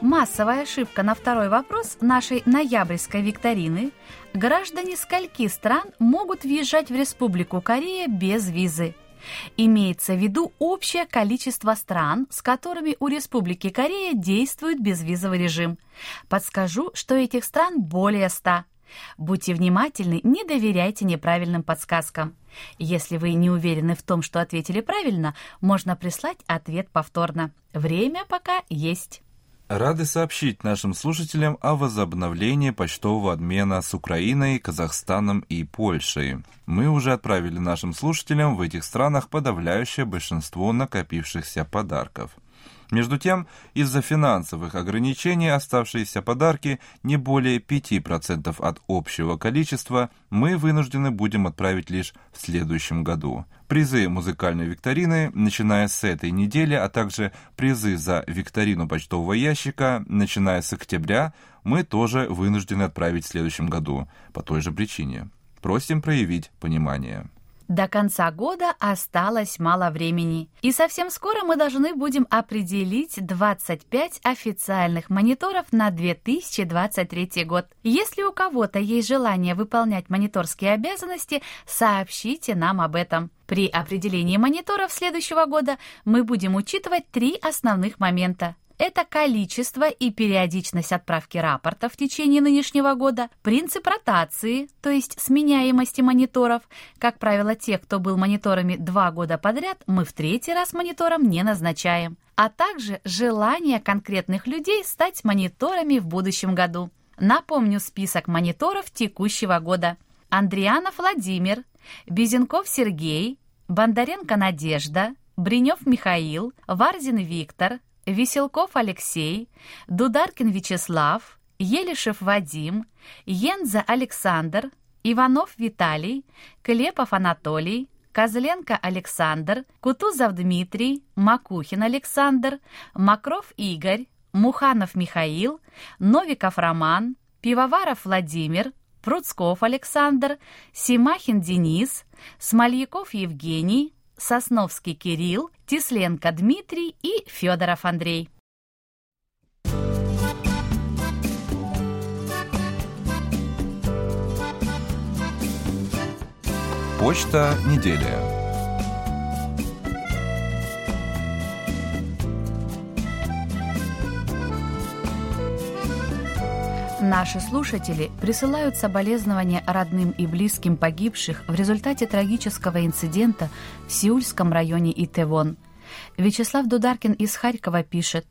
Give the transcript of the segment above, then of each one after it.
Массовая ошибка на второй вопрос нашей ноябрьской викторины. Граждане скольки стран могут въезжать в Республику Корея без визы? Имеется в виду общее количество стран, с которыми у Республики Корея действует безвизовый режим. Подскажу, что этих стран более ста. Будьте внимательны, не доверяйте неправильным подсказкам. Если вы не уверены в том, что ответили правильно, можно прислать ответ повторно. Время пока есть. Рады сообщить нашим слушателям о возобновлении почтового обмена с Украиной, Казахстаном и Польшей. Мы уже отправили нашим слушателям в этих странах подавляющее большинство накопившихся подарков – между тем, из-за финансовых ограничений оставшиеся подарки не более 5% от общего количества мы вынуждены будем отправить лишь в следующем году. Призы музыкальной викторины, начиная с этой недели, а также призы за викторину почтового ящика, начиная с октября, мы тоже вынуждены отправить в следующем году по той же причине. Просим проявить понимание. До конца года осталось мало времени, и совсем скоро мы должны будем определить 25 официальных мониторов на 2023 год. Если у кого-то есть желание выполнять мониторские обязанности, сообщите нам об этом. При определении мониторов следующего года мы будем учитывать три основных момента это количество и периодичность отправки рапорта в течение нынешнего года, принцип ротации, то есть сменяемости мониторов. Как правило, тех, кто был мониторами два года подряд, мы в третий раз монитором не назначаем а также желание конкретных людей стать мониторами в будущем году. Напомню список мониторов текущего года. Андрианов Владимир, Безенков Сергей, Бондаренко Надежда, Бринев Михаил, Варзин Виктор, Веселков Алексей, Дударкин Вячеслав, Елишев Вадим, Енза Александр, Иванов Виталий, Клепов Анатолий, Козленко Александр, Кутузов Дмитрий, Макухин Александр, Макров Игорь, Муханов Михаил, Новиков Роман, Пивоваров Владимир, Пруцков Александр, Симахин Денис, Смольяков Евгений, Сосновский Кирилл, Тисленко Дмитрий и Федоров Андрей. Почта недели. Наши слушатели присылают соболезнования родным и близким погибших в результате трагического инцидента в Сеульском районе Итевон. Вячеслав Дударкин из Харькова пишет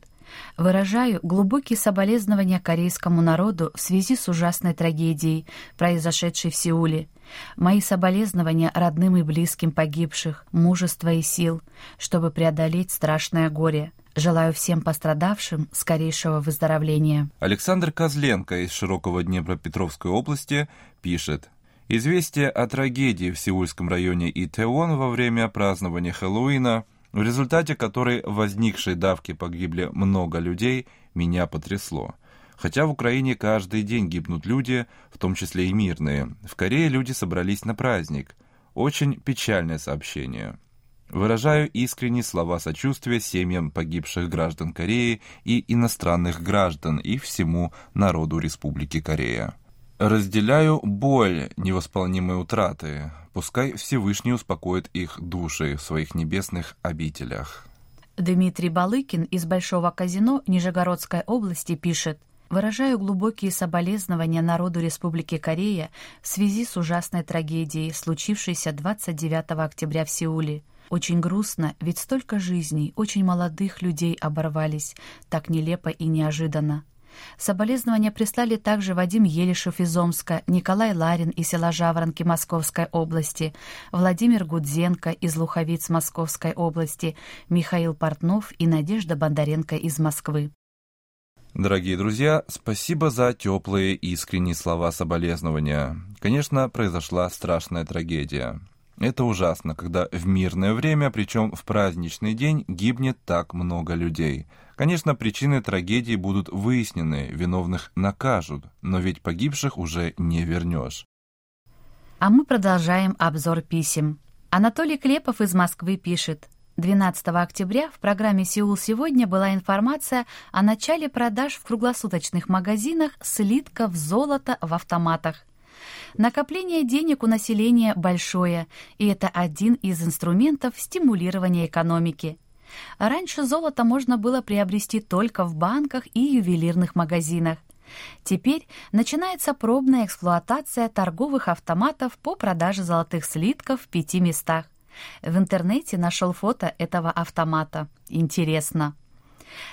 «Выражаю глубокие соболезнования корейскому народу в связи с ужасной трагедией, произошедшей в Сеуле. Мои соболезнования родным и близким погибших, мужества и сил, чтобы преодолеть страшное горе». Желаю всем пострадавшим скорейшего выздоровления. Александр Козленко из Широкого Днепропетровской области пишет. Известие о трагедии в Сеульском районе Итеон во время празднования Хэллоуина, в результате которой возникшей давки погибли много людей, меня потрясло. Хотя в Украине каждый день гибнут люди, в том числе и мирные, в Корее люди собрались на праздник. Очень печальное сообщение. Выражаю искренние слова сочувствия семьям погибших граждан Кореи и иностранных граждан и всему народу Республики Корея. Разделяю боль невосполнимой утраты. Пускай Всевышний успокоит их души в своих небесных обителях. Дмитрий Балыкин из Большого казино Нижегородской области пишет Выражаю глубокие соболезнования народу Республики Корея в связи с ужасной трагедией, случившейся 29 октября в Сеуле. Очень грустно, ведь столько жизней, очень молодых людей оборвались, так нелепо и неожиданно. Соболезнования прислали также Вадим Елишев из Омска, Николай Ларин из села Жаворонки Московской области, Владимир Гудзенко из Луховиц Московской области, Михаил Портнов и Надежда Бондаренко из Москвы. Дорогие друзья, спасибо за теплые искренние слова соболезнования. Конечно, произошла страшная трагедия. Это ужасно, когда в мирное время, причем в праздничный день, гибнет так много людей. Конечно, причины трагедии будут выяснены, виновных накажут, но ведь погибших уже не вернешь. А мы продолжаем обзор писем. Анатолий Клепов из Москвы пишет. 12 октября в программе «Сеул сегодня» была информация о начале продаж в круглосуточных магазинах слитков золота в автоматах. Накопление денег у населения большое, и это один из инструментов стимулирования экономики. Раньше золото можно было приобрести только в банках и ювелирных магазинах. Теперь начинается пробная эксплуатация торговых автоматов по продаже золотых слитков в пяти местах. В интернете нашел фото этого автомата. Интересно.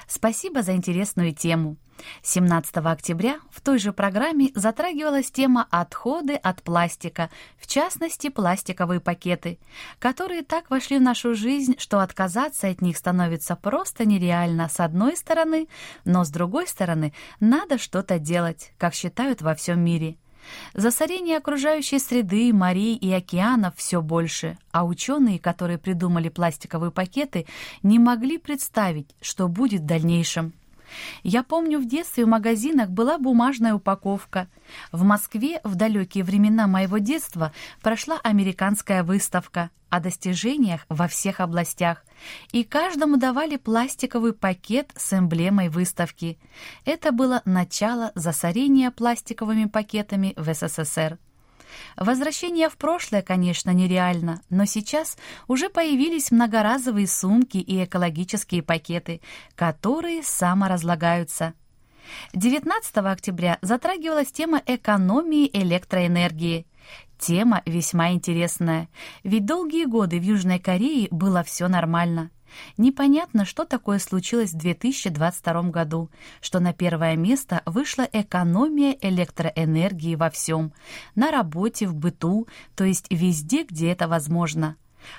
Спасибо за интересную тему. 17 октября в той же программе затрагивалась тема отходы от пластика, в частности пластиковые пакеты, которые так вошли в нашу жизнь, что отказаться от них становится просто нереально с одной стороны, но с другой стороны надо что-то делать, как считают во всем мире. Засорение окружающей среды, морей и океанов все больше, а ученые, которые придумали пластиковые пакеты, не могли представить, что будет в дальнейшем. Я помню, в детстве в магазинах была бумажная упаковка. В Москве в далекие времена моего детства прошла американская выставка о достижениях во всех областях, и каждому давали пластиковый пакет с эмблемой выставки. Это было начало засорения пластиковыми пакетами в СССР. Возвращение в прошлое, конечно, нереально, но сейчас уже появились многоразовые сумки и экологические пакеты, которые саморазлагаются. 19 октября затрагивалась тема экономии электроэнергии. Тема весьма интересная, ведь долгие годы в Южной Корее было все нормально. Непонятно, что такое случилось в 2022 году, что на первое место вышла экономия электроэнергии во всем, на работе, в быту, то есть везде, где это возможно.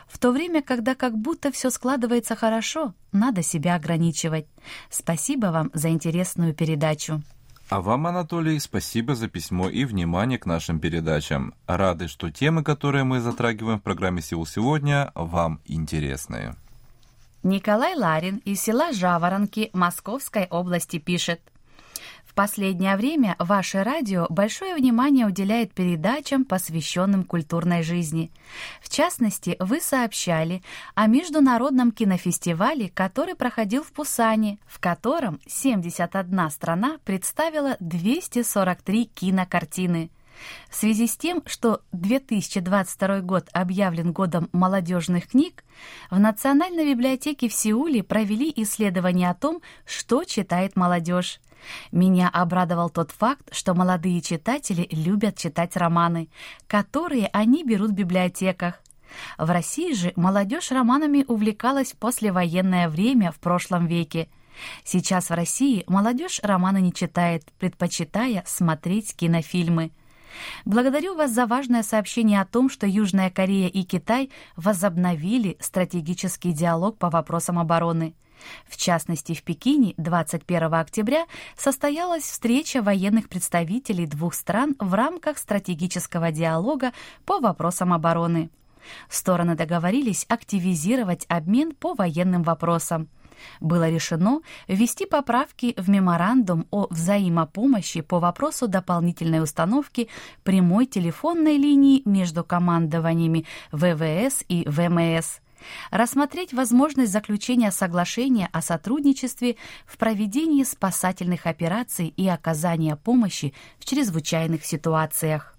В то время, когда как будто все складывается хорошо, надо себя ограничивать. Спасибо вам за интересную передачу. А вам, Анатолий, спасибо за письмо и внимание к нашим передачам. Рады, что темы, которые мы затрагиваем в программе «Сеул сегодня», вам интересны. Николай Ларин из села Жаворонки Московской области пишет. В последнее время ваше радио большое внимание уделяет передачам, посвященным культурной жизни. В частности, вы сообщали о международном кинофестивале, который проходил в Пусане, в котором 71 страна представила 243 кинокартины. В связи с тем, что 2022 год объявлен годом молодежных книг, в Национальной библиотеке в Сеуле провели исследование о том, что читает молодежь. Меня обрадовал тот факт, что молодые читатели любят читать романы, которые они берут в библиотеках. В России же молодежь романами увлекалась в послевоенное время в прошлом веке. Сейчас в России молодежь романы не читает, предпочитая смотреть кинофильмы. Благодарю вас за важное сообщение о том, что Южная Корея и Китай возобновили стратегический диалог по вопросам обороны. В частности, в Пекине 21 октября состоялась встреча военных представителей двух стран в рамках стратегического диалога по вопросам обороны. Стороны договорились активизировать обмен по военным вопросам было решено ввести поправки в меморандум о взаимопомощи по вопросу дополнительной установки прямой телефонной линии между командованиями ВВС и ВМС рассмотреть возможность заключения соглашения о сотрудничестве в проведении спасательных операций и оказания помощи в чрезвычайных ситуациях.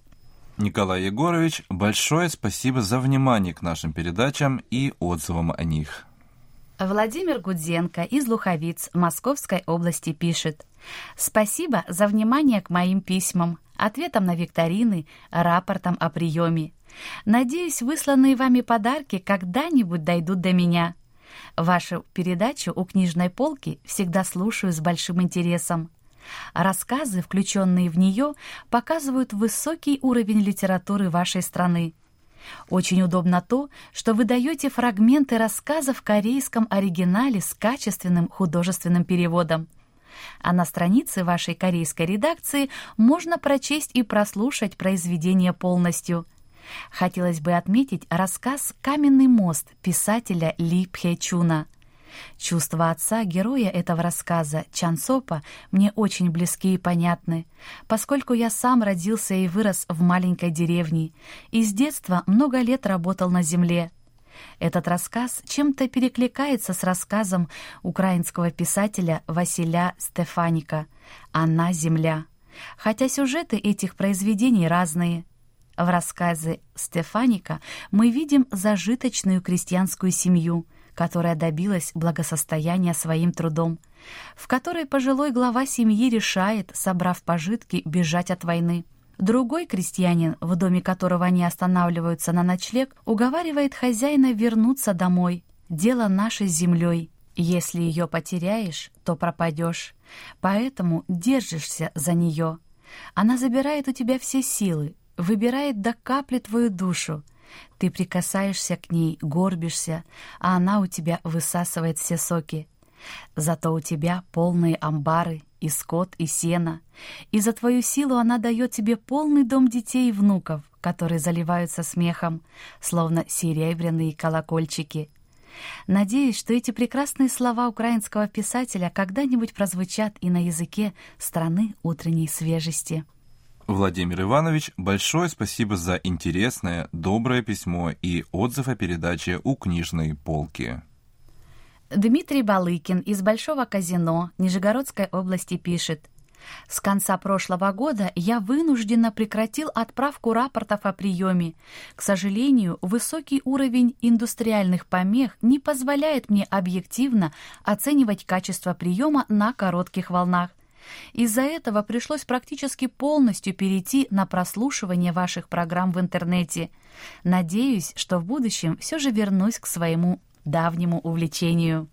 Николай Егорович, большое спасибо за внимание к нашим передачам и отзывам о них. Владимир Гудзенко из Луховиц Московской области пишет «Спасибо за внимание к моим письмам, ответам на викторины, рапортам о приеме. Надеюсь, высланные вами подарки когда-нибудь дойдут до меня. Вашу передачу у книжной полки всегда слушаю с большим интересом. Рассказы, включенные в нее, показывают высокий уровень литературы вашей страны. Очень удобно то, что вы даете фрагменты рассказа в корейском оригинале с качественным художественным переводом. А на странице вашей корейской редакции можно прочесть и прослушать произведение полностью. Хотелось бы отметить рассказ «Каменный мост» писателя Ли Пхечуна. Чувства отца, героя этого рассказа, Чансопа, мне очень близки и понятны, поскольку я сам родился и вырос в маленькой деревне и с детства много лет работал на земле. Этот рассказ чем-то перекликается с рассказом украинского писателя Василя Стефаника «Она земля», хотя сюжеты этих произведений разные. В рассказе Стефаника мы видим зажиточную крестьянскую семью, которая добилась благосостояния своим трудом, в которой пожилой глава семьи решает, собрав пожитки, бежать от войны. Другой крестьянин, в доме которого они останавливаются на ночлег, уговаривает хозяина вернуться домой. Дело наше с землей. Если ее потеряешь, то пропадешь. Поэтому держишься за нее. Она забирает у тебя все силы, выбирает до капли твою душу. Ты прикасаешься к ней, горбишься, а она у тебя высасывает все соки. Зато у тебя полные амбары, и скот, и сено. И за твою силу она дает тебе полный дом детей и внуков, которые заливаются смехом, словно серебряные колокольчики. Надеюсь, что эти прекрасные слова украинского писателя когда-нибудь прозвучат и на языке страны утренней свежести. Владимир Иванович, большое спасибо за интересное, доброе письмо и отзыв о передаче у книжной полки. Дмитрий Балыкин из Большого казино Нижегородской области пишет. С конца прошлого года я вынужденно прекратил отправку рапортов о приеме. К сожалению, высокий уровень индустриальных помех не позволяет мне объективно оценивать качество приема на коротких волнах. Из-за этого пришлось практически полностью перейти на прослушивание ваших программ в интернете. Надеюсь, что в будущем все же вернусь к своему давнему увлечению.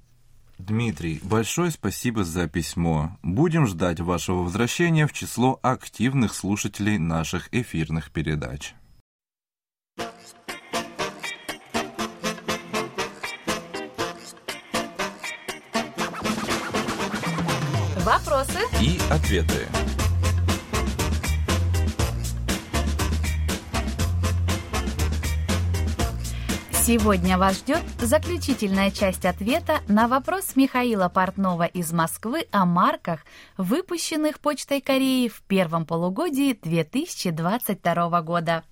Дмитрий, большое спасибо за письмо. Будем ждать вашего возвращения в число активных слушателей наших эфирных передач. И ответы. Сегодня вас ждет заключительная часть ответа на вопрос Михаила Портнова из Москвы о марках, выпущенных Почтой Кореи в первом полугодии 2022 года.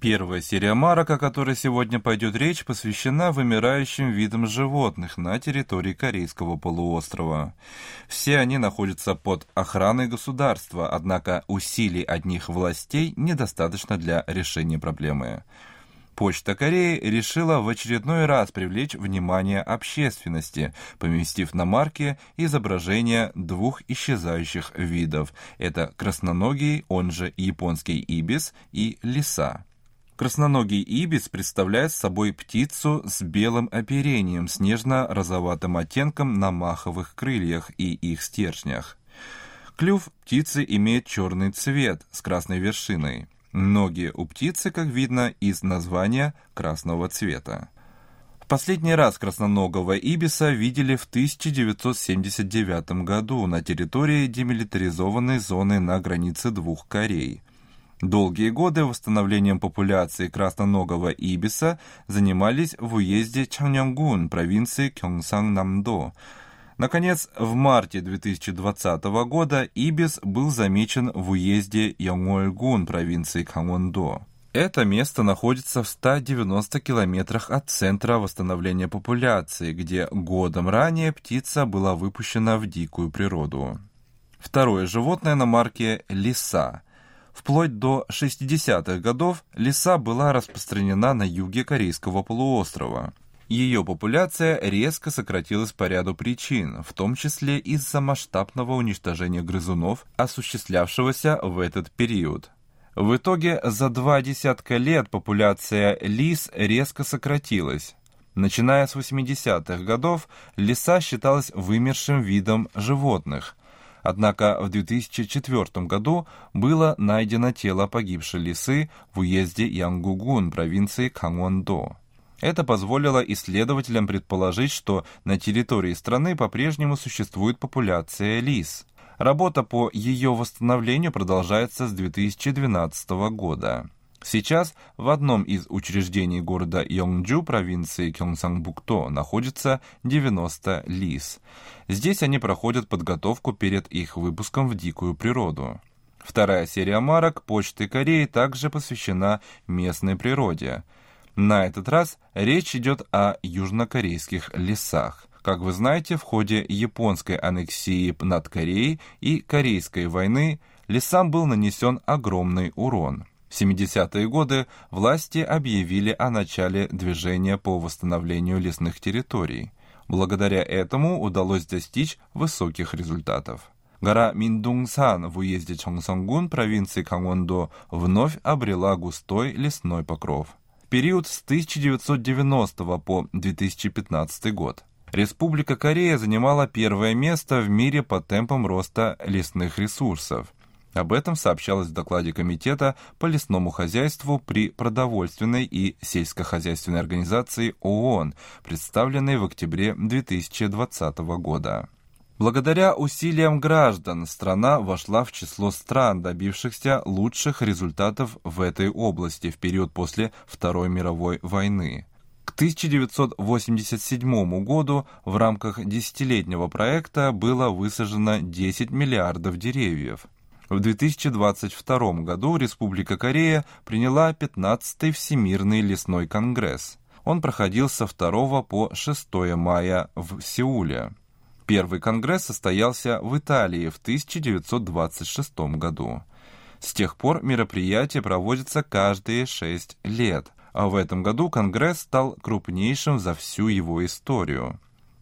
Первая серия марок, о которой сегодня пойдет речь, посвящена вымирающим видам животных на территории Корейского полуострова. Все они находятся под охраной государства, однако усилий одних властей недостаточно для решения проблемы. Почта Кореи решила в очередной раз привлечь внимание общественности, поместив на марке изображение двух исчезающих видов. Это красноногий, он же японский ибис, и лиса. Красноногий ибис представляет собой птицу с белым оперением с нежно-розоватым оттенком на маховых крыльях и их стержнях. Клюв птицы имеет черный цвет с красной вершиной. Ноги у птицы, как видно из названия, красного цвета. Последний раз красноногого ибиса видели в 1979 году на территории демилитаризованной зоны на границе двух Корей. Долгие годы восстановлением популяции красноногого ибиса занимались в уезде Чангнянгун провинции Кёнгсан-Намдо, Наконец, в марте 2020 года Ибис был замечен в уезде Янгольгун провинции Кангондо. Это место находится в 190 километрах от центра восстановления популяции, где годом ранее птица была выпущена в дикую природу. Второе животное на марке – лиса. Вплоть до 60-х годов лиса была распространена на юге Корейского полуострова – ее популяция резко сократилась по ряду причин, в том числе из-за масштабного уничтожения грызунов, осуществлявшегося в этот период. В итоге за два десятка лет популяция лис резко сократилась. Начиная с 80-х годов, лиса считалась вымершим видом животных. Однако в 2004 году было найдено тело погибшей лисы в уезде Янгугун провинции Кангондо. Это позволило исследователям предположить, что на территории страны по-прежнему существует популяция лис. Работа по ее восстановлению продолжается с 2012 года. Сейчас в одном из учреждений города Йонджу провинции Кёнсанбукто находится 90 лис. Здесь они проходят подготовку перед их выпуском в дикую природу. Вторая серия марок Почты Кореи также посвящена местной природе. На этот раз речь идет о южнокорейских лесах. Как вы знаете, в ходе японской аннексии над Кореей и Корейской войны лесам был нанесен огромный урон. В 70-е годы власти объявили о начале движения по восстановлению лесных территорий. Благодаря этому удалось достичь высоких результатов. Гора Миндунгсан в уезде Чонгсонгун провинции Кангвондо вновь обрела густой лесной покров. Период с 1990 по 2015 год Республика Корея занимала первое место в мире по темпам роста лесных ресурсов. Об этом сообщалось в докладе Комитета по лесному хозяйству при продовольственной и сельскохозяйственной организации ООН, представленной в октябре 2020 года. Благодаря усилиям граждан страна вошла в число стран, добившихся лучших результатов в этой области в период после Второй мировой войны. К 1987 году в рамках десятилетнего проекта было высажено 10 миллиардов деревьев. В 2022 году Республика Корея приняла 15-й Всемирный лесной конгресс. Он проходил со 2 по 6 мая в Сеуле. Первый конгресс состоялся в Италии в 1926 году. С тех пор мероприятие проводится каждые шесть лет, а в этом году конгресс стал крупнейшим за всю его историю.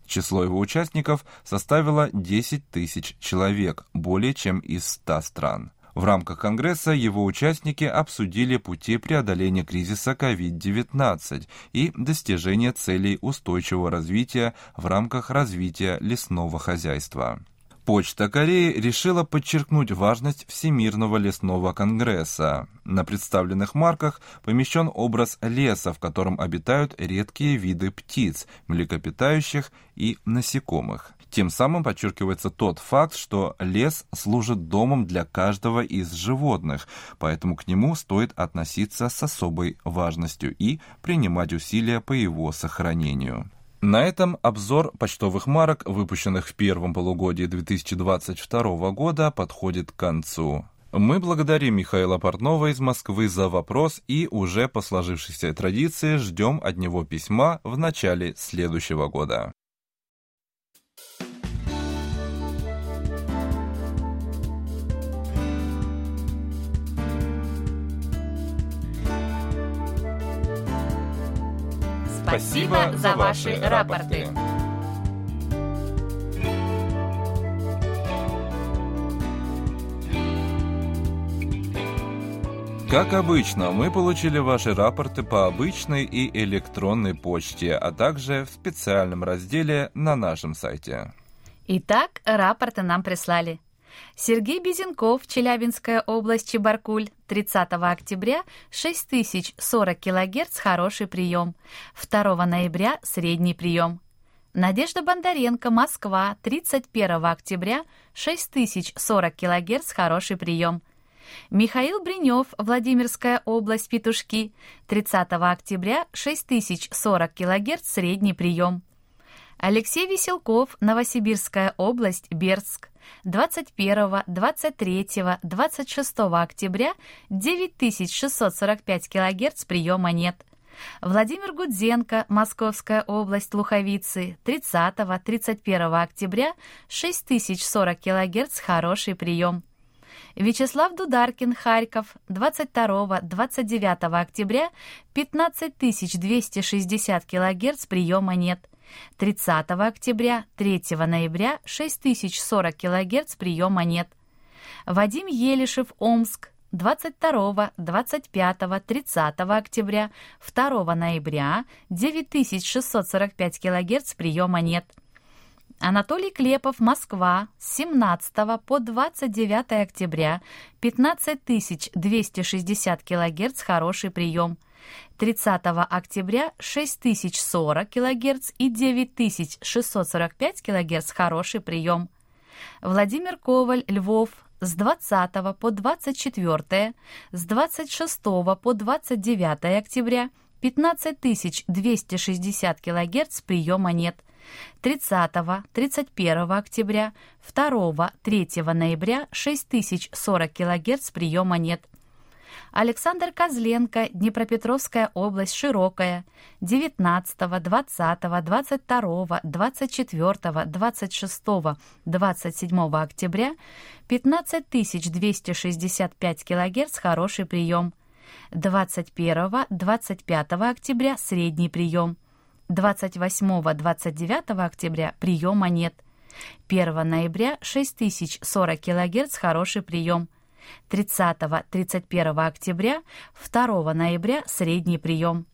Число его участников составило 10 тысяч человек, более чем из 100 стран. В рамках Конгресса его участники обсудили пути преодоления кризиса COVID-19 и достижения целей устойчивого развития в рамках развития лесного хозяйства. Почта Кореи решила подчеркнуть важность Всемирного лесного конгресса. На представленных марках помещен образ леса, в котором обитают редкие виды птиц, млекопитающих и насекомых. Тем самым подчеркивается тот факт, что лес служит домом для каждого из животных, поэтому к нему стоит относиться с особой важностью и принимать усилия по его сохранению. На этом обзор почтовых марок, выпущенных в первом полугодии 2022 года, подходит к концу. Мы благодарим Михаила Портнова из Москвы за вопрос и уже по сложившейся традиции ждем от него письма в начале следующего года. Спасибо за ваши рапорты. Как обычно, мы получили ваши рапорты по обычной и электронной почте, а также в специальном разделе на нашем сайте. Итак, рапорты нам прислали. Сергей Безенков, Челябинская область, Чебаркуль, 30 октября 6040 кГц хороший прием, 2 ноября средний прием. Надежда Бондаренко, Москва, 31 октября 6040 кГц хороший прием. Михаил Бринев, Владимирская область, Петушки, 30 октября 6040 кГц средний прием. Алексей Веселков, Новосибирская область, Бердск, 21, 23, 26 октября 9645 кГц приема нет. Владимир Гудзенко, Московская область, Луховицы, 30-31 октября 6040 кГц хороший прием. Вячеслав Дударкин, Харьков, 22-29 октября 15260 кГц приема нет. 30 октября, 3 ноября 6040 кГц приема нет. Вадим Елишев, Омск, 22, 25, 30 октября, 2 ноября 9645 кГц приема нет. Анатолий Клепов, Москва, с 17 по 29 октября, 15260 кГц хороший прием. 30 октября 6040 кГц и 9645 кГц хороший прием. Владимир Коваль, Львов, с 20 по 24, с 26 по 29 октября 15260 кГц приема нет. 30, 31 октября, 2, 3 ноября 6040 кГц приема нет. Александр Козленко, Днепропетровская область, Широкая, 19, 20, 22, 24, 26, 27 октября, 15265 кГц, хороший прием. 21, 25 октября, средний прием. 28-29 октября приема нет. 1 ноября 6040 кГц хороший прием. 30-31 октября, 2 ноября средний прием.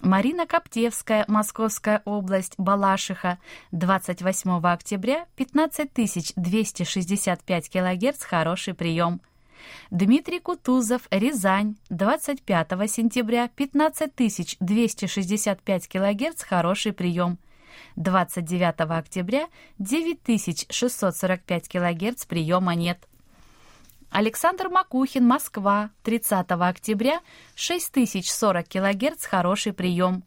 Марина Коптевская, Московская область, Балашиха, 28 октября, 15265 кГц, хороший прием. Дмитрий Кутузов, Рязань, 25 сентября, 15265 кГц, хороший прием. 29 октября, 9645 кГц, приема нет. Александр Макухин, Москва, 30 октября, 6040 кГц, хороший прием.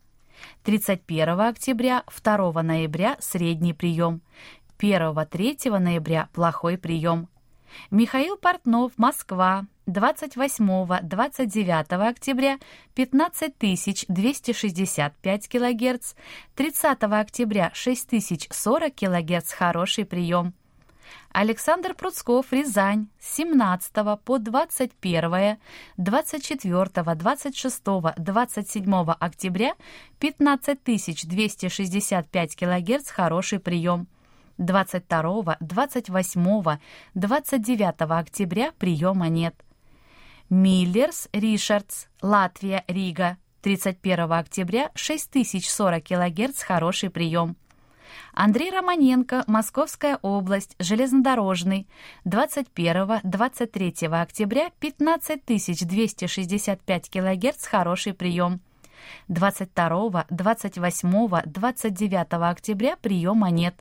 31 октября, 2 ноября, средний прием. 1-3 ноября, плохой прием. Михаил Портнов, Москва, 28-29 октября 15265 кГц, 30 октября 6040 кГц, хороший прием. Александр Пруцков, Рязань, с 17 по 21, 24, 26, 27 октября 15265 кГц, хороший прием. 22, 28, 29 октября приема нет. Миллерс Ришардс, Латвия, Рига, 31 октября 6040 кГц, хороший прием. Андрей Романенко, Московская область, железнодорожный, 21-23 октября 15265 кГц, хороший прием. 22, 28, 29 октября приема нет.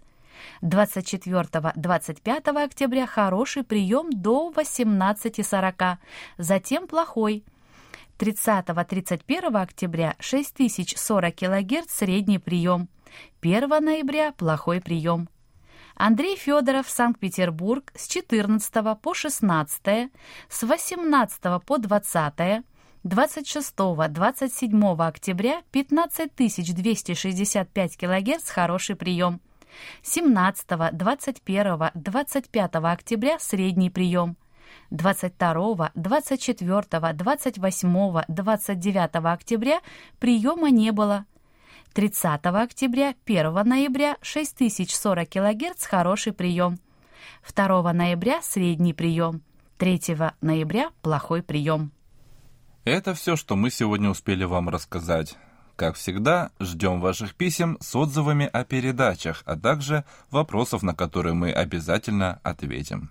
24-25 октября хороший прием до 18.40, затем плохой. 30-31 октября 6040 кГц средний прием. 1 ноября плохой прием. Андрей Федоров, Санкт-Петербург, с 14 по 16, с 18 по 20, 26-27 октября 15265 кГц хороший прием. 17, 21, 25 октября средний прием. 22, 24, 28, 29 октября приема не было. 30 октября, 1 ноября 6040 кГц хороший прием. 2 ноября средний прием. 3 ноября плохой прием. Это все, что мы сегодня успели вам рассказать. Как всегда, ждем ваших писем с отзывами о передачах, а также вопросов, на которые мы обязательно ответим.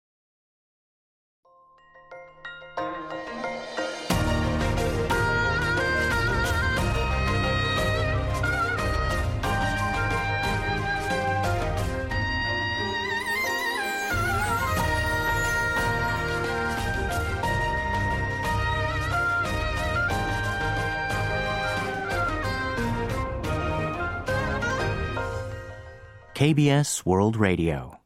KBS World Radio.